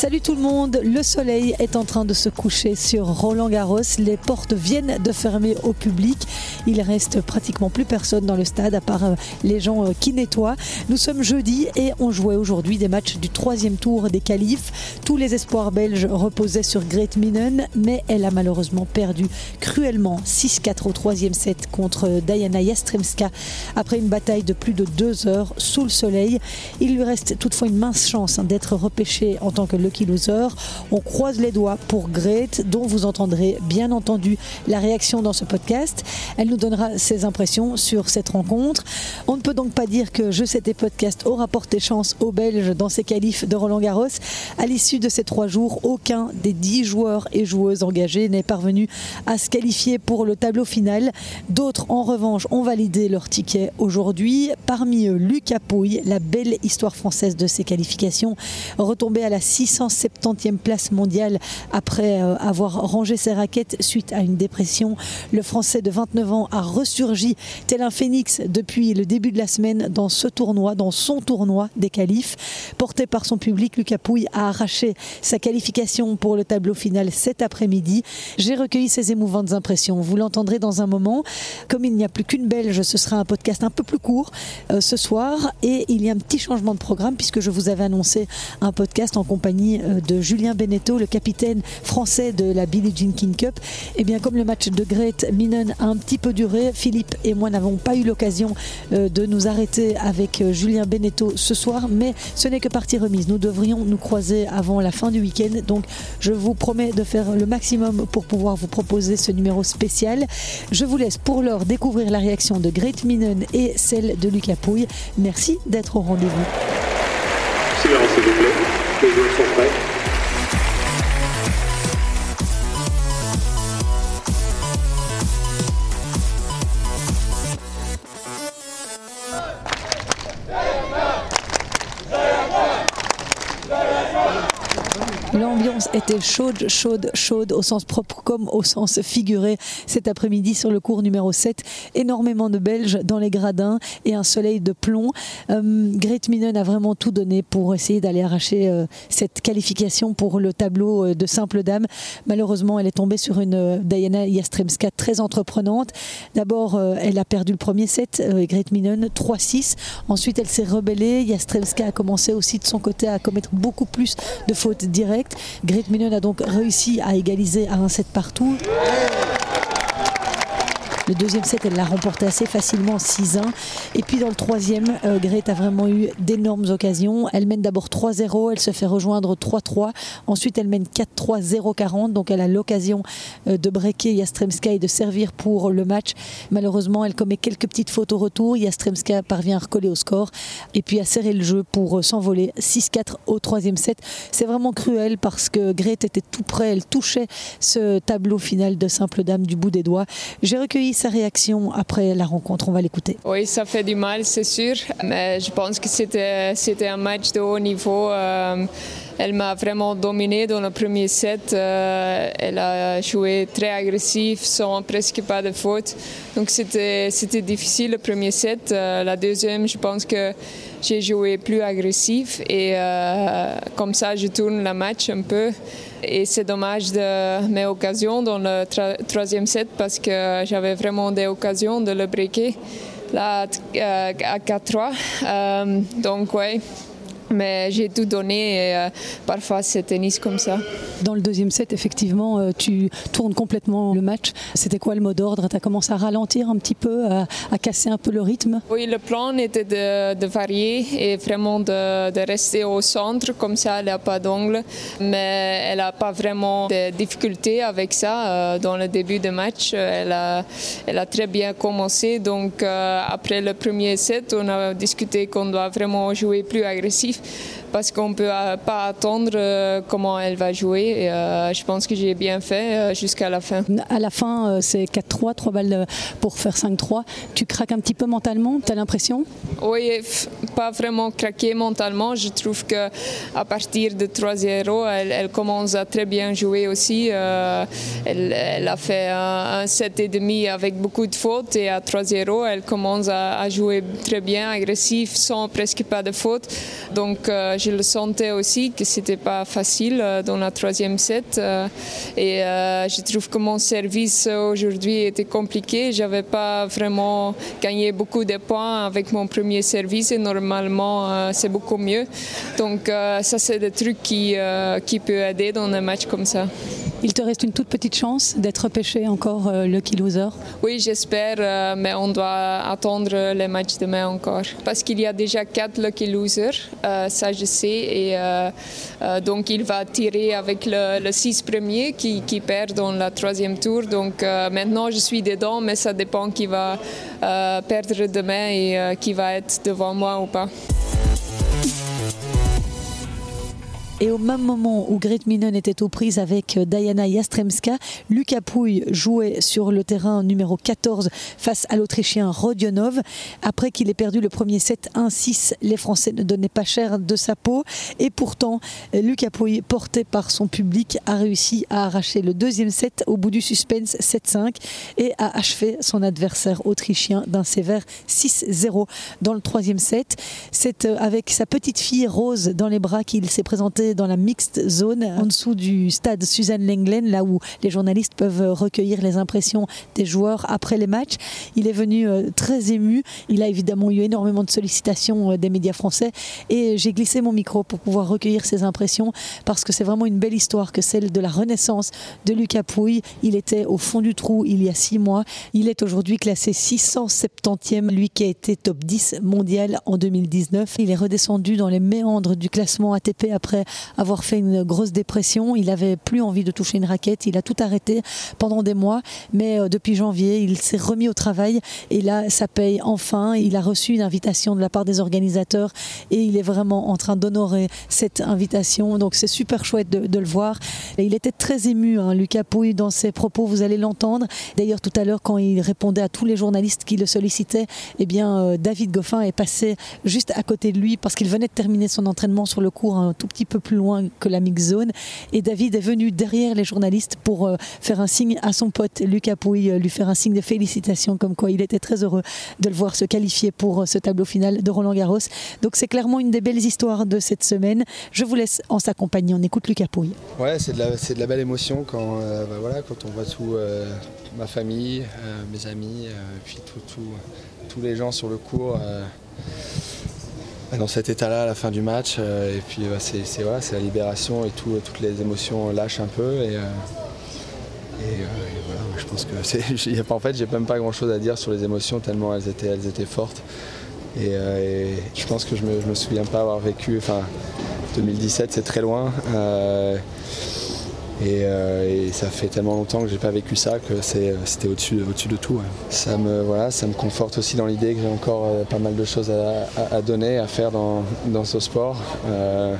Salut tout le monde, le soleil est en train de se coucher sur Roland Garros. Les portes viennent de fermer au public. Il reste pratiquement plus personne dans le stade à part euh, les gens euh, qui nettoient. Nous sommes jeudi et on jouait aujourd'hui des matchs du troisième tour des qualifs. Tous les espoirs belges reposaient sur Grete Minen, mais elle a malheureusement perdu cruellement 6-4 au troisième set contre Diana Jastremska après une bataille de plus de deux heures sous le soleil. Il lui reste toutefois une mince chance d'être repêchée en tant que On croise les doigts pour Grete, dont vous entendrez bien entendu la réaction dans ce podcast. Elle nous donnera ses impressions sur cette rencontre. On ne peut donc pas dire que Je sais tes podcasts aura porté chance aux Belges dans ces qualifs de Roland Garros. À l'issue de ces trois jours, aucun des dix joueurs et joueuses engagés n'est parvenu à se qualifier pour le tableau final. D'autres, en revanche, ont validé leur ticket aujourd'hui. Parmi eux, Lucas Pouille, la belle histoire française de ces qualifications, retombé à la 670e place mondiale après euh, avoir rangé ses raquettes suite à une dépression. Le Français de 29 ans a ressurgi tel un phénix depuis le début de la semaine dans ce tournoi, dans son tournoi des qualifs. Porté par son public, Lucas Pouille a arraché sa qualification pour le tableau final cet après-midi. J'ai recueilli ses émouvantes impressions. Vous l'entendrez dans un moment. Comme il n'y a plus qu'une Belge, ce sera un podcast un peu plus court euh, ce soir. Et il y a un petit changement de programme puisque je vous avais annoncé un podcast en compagnie euh, de Julien Beneteau, le capitaine français de la Billie Jean King Cup. Et bien comme le match de Grete Minen a un petit peu duré, Philippe et moi n'avons pas eu l'occasion euh, de nous arrêter avec Julien Beneteau ce soir, mais ce n'est que partie remise. Nous devrions nous croiser avant la fin du week-end. Donc je vous promets de faire le maximum pour pouvoir vous proposer ce numéro spécial. Je vous laisse pour l'heure découvrir la réaction de Grete Minen et celle de Lucas Pouille. Merci d'être au rendez-vous. Était chaude, chaude, chaude au sens propre comme au sens figuré cet après-midi sur le cours numéro 7. Énormément de Belges dans les gradins et un soleil de plomb. Euh, Grete Minen a vraiment tout donné pour essayer d'aller arracher euh, cette qualification pour le tableau euh, de simple dame. Malheureusement, elle est tombée sur une euh, Diana Jastremska très entreprenante. D'abord, elle a perdu le premier set, Grete Minen, 3-6. Ensuite, elle s'est rebellée. Jastremska a commencé aussi de son côté à commettre beaucoup plus de fautes directes. Grete Minen a donc réussi à égaliser à un set partout. Le deuxième set, elle l'a remporté assez facilement 6-1. Et puis dans le troisième, euh, Grete a vraiment eu d'énormes occasions. Elle mène d'abord 3-0, elle se fait rejoindre 3-3. Ensuite, elle mène 4-3, 0-40. Donc elle a l'occasion euh, de breaker Jastremska et de servir pour le match. Malheureusement, elle commet quelques petites fautes au retour. Jastremska parvient à recoller au score et puis à serrer le jeu pour euh, s'envoler 6-4 au troisième set. C'est vraiment cruel parce que Grete était tout près, elle touchait ce tableau final de simple dame du bout des doigts. J'ai recueilli sa réaction après la rencontre. On va l'écouter. Oui, ça fait du mal, c'est sûr. Mais je pense que c'était, un match de haut niveau. Euh, elle m'a vraiment dominé dans le premier set. Euh, elle a joué très agressif, sans presque pas de faute. Donc c'était, difficile le premier set. Euh, la deuxième, je pense que j'ai joué plus agressif et euh, comme ça, je tourne le match un peu. Et c'est dommage de mes occasions dans le troisième set parce que j'avais vraiment des occasions de le breaker là à 4-3. Euh, donc, ouais. Mais j'ai tout donné et euh, parfois c'est tennis comme ça. Dans le deuxième set, effectivement, euh, tu tournes complètement le match. C'était quoi le mot d'ordre? Tu as commencé à ralentir un petit peu, à, à casser un peu le rythme? Oui, le plan était de, de varier et vraiment de, de, rester au centre, comme ça elle n'a pas d'angle. Mais elle n'a pas vraiment de difficultés avec ça euh, dans le début du match. Elle a, elle a très bien commencé. Donc après le premier set, on a discuté qu'on doit vraiment jouer plus agressif life parce qu'on ne peut pas attendre euh, comment elle va jouer. Et, euh, je pense que j'ai bien fait euh, jusqu'à la fin. À la fin, euh, c'est 4-3, 3 balles pour faire 5-3. Tu craques un petit peu mentalement, tu as l'impression? Oui, pas vraiment craquer mentalement. Je trouve qu'à partir de 3-0, elle, elle, commence à très bien jouer aussi. Euh, elle, elle, a fait un, un set et demi avec beaucoup de fautes et à 3-0, elle commence à, à, jouer très bien, agressif, sans presque pas de fautes. Donc euh, je le sentais aussi que c'était pas facile dans la troisième set. et je trouve que mon service aujourd'hui était compliqué. J'avais pas vraiment gagné beaucoup de points avec mon premier service et normalement c'est beaucoup mieux. Donc ça c'est des trucs qui, qui peuvent aider dans un match comme ça. Il te reste une toute petite chance d'être pêché encore le euh, Lucky Loser Oui, j'espère, euh, mais on doit attendre les matchs demain encore. Parce qu'il y a déjà quatre Lucky Losers, euh, ça je sais, et donc il va tirer avec le, six premier qui, qui, perd dans la troisième tour. Donc maintenant je suis dedans, mais ça dépend qui va perdre demain et qui va être devant moi ou pas. Et au même moment où Gret Minen était aux prises avec Diana Jastremska, Lucas Pouille jouait sur le terrain numéro 14 face à l'Autrichien Rodionov. Après qu'il ait perdu le premier set 1-6, les Français ne donnaient pas cher de sa peau. Et pourtant, Lucas Pouille, porté par son public, a réussi à arracher le deuxième set au bout du suspense 7-5 et a achevé son adversaire autrichien d'un sévère 6-0 dans le troisième set. C'est euh, avec sa petite fille Rose dans les bras qu'il s'est présenté dans la mixte zone en dessous du stade Suzanne Lenglen, là où les journalistes peuvent recueillir les impressions des joueurs après les matchs. Il est venu euh, très ému. Il a évidemment eu énormément de sollicitations euh, des médias français et j'ai glissé mon micro pour pouvoir recueillir ses impressions parce que c'est vraiment une belle histoire que celle de la renaissance de Lucas Pouille. Il était au fond du trou il y a six mois. Il est aujourd'hui classé 670e, lui qui a été top 10 mondial en 2019. Il est redescendu dans les méandres du classement ATP après avoir fait une grosse dépression. Il avait plus envie de toucher une raquette. Il a tout arrêté pendant des mois. Mais euh, depuis janvier, il s'est remis au travail. Et là, ça paye enfin. Il a reçu une invitation de la part des organisateurs. Et il est vraiment en train d'honorer cette invitation. Donc c'est super chouette de, le voir. Et il était très ému, hein, Lucas Pouille, dans ses propos. Vous allez l'entendre. D'ailleurs, tout à l'heure, quand il répondait à tous les journalistes qui le sollicitaient, eh bien, euh, David Goffin est passé juste à côté de lui parce qu'il venait de terminer son entraînement sur le cours un tout petit peu plus plus loin que la mix zone. Et David est venu derrière les journalistes pour euh, faire un signe à son pote Lucas Pouille, euh, lui faire un signe de félicitations, comme quoi il était très heureux de le voir se qualifier pour euh, ce tableau final de Roland Garros. Donc c'est clairement une des belles histoires de cette semaine. Je vous laisse en sa compagnie. On écoute Lucas Pouille. Ouais, c'est de, de la belle émotion quand, bah voilà, quand on voit tout, ma famille, mes amis, puis tous les gens sur le cours dans cet état-là à la fin du match. Euh, et puis c'est la libération et tout, toutes les émotions lâchent un peu. Et, euh, euh, voilà, je pense que c'est. En fait, j'ai même pas grand-chose à dire sur les émotions tellement elles étaient, elles étaient fortes. Et, je pense que je me, me souviens pas avoir vécu. Enfin, 2017, c'est très loin. Euh, et, ça fait tellement longtemps que j'ai pas vécu ça que c'était au-dessus de tout. Ça, me, voilà, ça me conforte aussi dans l'idée que j'ai encore euh, pas mal de choses à, donner, à faire dans, ce sport. Euh,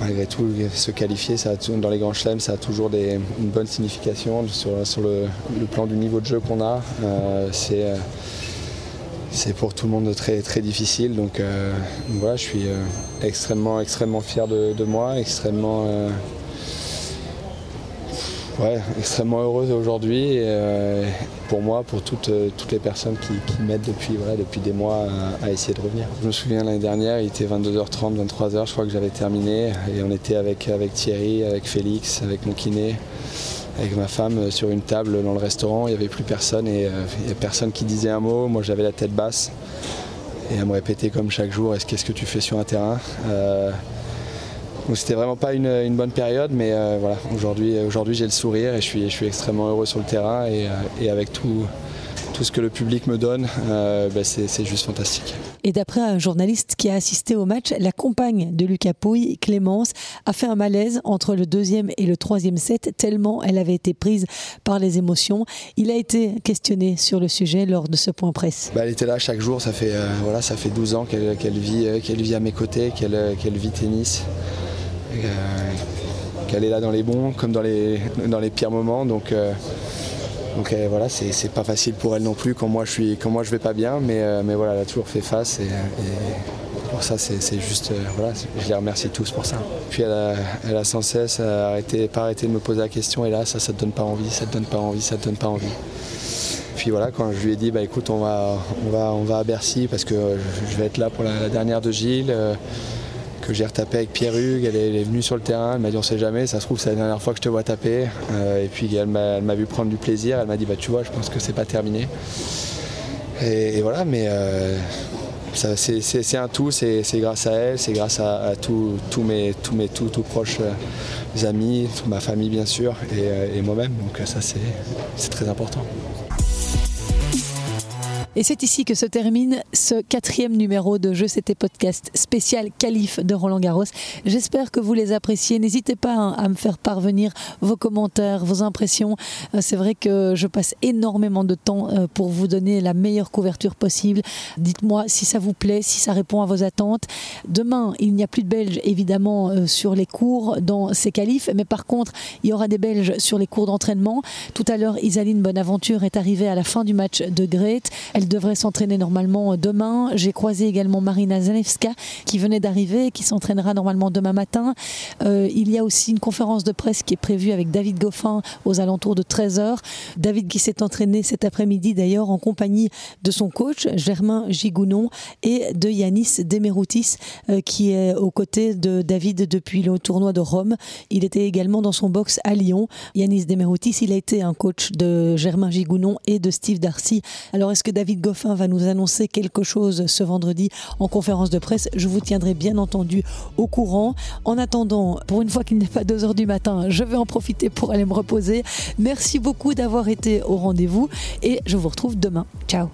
malgré tout, se qualifier dans les grands chelems, ça a toujours une bonne signification sur, le, plan du niveau de jeu qu'on a. c'est pour tout le monde très, difficile. Donc, voilà, je suis extrêmement, extrêmement fier de moi, extrêmement ouais, extrêmement heureuse aujourd'hui euh, pour moi, pour toutes, euh, les personnes qui, m'aident depuis, depuis des mois à, essayer de revenir. Je me souviens l'année dernière, il était 22h30, 23h, je crois que j'avais terminé et on était avec, Thierry, avec Félix, avec mon kiné avec ma femme euh, sur une table dans le restaurant, il n'y avait plus personne et il n'y personne qui disait un mot, moi j'avais la tête basse et à me répéter comme chaque jour, est-ce qu'est-ce que tu fais sur un terrain? Donc c'était vraiment pas une, bonne période, mais euh, voilà, aujourd'hui, aujourd'hui j'ai le sourire et je suis, je suis extrêmement heureux sur le terrain et, euh, avec tout, tout ce que le public me donne, euh, ben, c'est juste fantastique. Et d'après un journaliste qui a assisté au match, la compagne de Lucas Pouille, Clémence, a fait un malaise entre le deuxième et le troisième set, tellement elle avait été prise par les émotions. Il a été questionné sur le sujet lors de ce point presse. Bah, elle était là chaque jour, ça fait, voilà, ça fait 12 ans qu'elle vit, qu'elle vit à mes côtés, qu'elle vit tennis. Euh, qu'elle est là dans les bons comme dans les, dans les pires moments. Donc, euh, donc euh, voilà, c'est pas facile pour elle non plus quand moi je suis quand moi je vais pas bien, mais, mais voilà, elle a toujours fait face et, pour ça c'est juste voilà, je les remercie tous pour ça. Puis elle a, elle a sans cesse arrêté, pas arrêté de me poser la question et là ça ça te donne pas envie, ça te donne pas envie, ça te donne pas envie. Puis voilà, quand je lui ai dit bah écoute on va on va on va à Bercy parce que je vais être là pour la, dernière de Gilles que j'ai retapé avec Pierre Hugues. Elle est, venue sur le terrain, elle m'a dit on sait jamais, ça se trouve c'est la dernière fois que je te vois taper. et puis elle m'a vu prendre du plaisir, elle m'a dit bah tu vois je pense que c'est pas terminé. Et, voilà, mais c'est un tout, c'est grâce à elle, c'est grâce à, tous mes, tous mes proches amis, ma famille bien sûr, et moi-même. Donc ça c'est très important. Et c'est ici que se termine ce quatrième numéro de Jeux C'était Podcast spécial Calife de Roland Garros. J'espère que vous les appréciez. N'hésitez pas hein, à me faire parvenir vos commentaires, vos impressions. Euh, c'est vrai que je passe énormément de temps euh, pour vous donner la meilleure couverture possible. Dites-moi si ça vous plaît, si ça répond à vos attentes. Demain, il n'y a plus de Belges évidemment euh, sur les cours dans ces qualifs, mais par contre, il y aura des Belges sur les cours d'entraînement. Tout à l'heure, Isaline Bonaventure est arrivée à la fin du match de Grete. Devrait s'entraîner normalement demain. J'ai croisé également Marina Zalewska qui venait d'arriver, qui s'entraînera normalement demain matin. Euh, il y a aussi une conférence de presse qui est prévue avec David Goffin aux alentours de 13h. David qui s'est entraîné cet après-midi d'ailleurs en compagnie de son coach Germain Gigounon et de Yanis Demeroutis euh, qui est aux côtés de David depuis le tournoi de Rome. Il était également dans son box à Lyon. Yanis Demeroutis, il a été un coach de Germain Gigounon et de Steve Darcy. Alors est-ce que David Goffin va nous annoncer quelque chose ce vendredi en conférence de presse. Je vous tiendrai bien entendu au courant. En attendant, pour une fois qu'il n'est pas 2 heures du matin, je vais en profiter pour aller me reposer. Merci beaucoup d'avoir été au rendez-vous et je vous retrouve demain. Ciao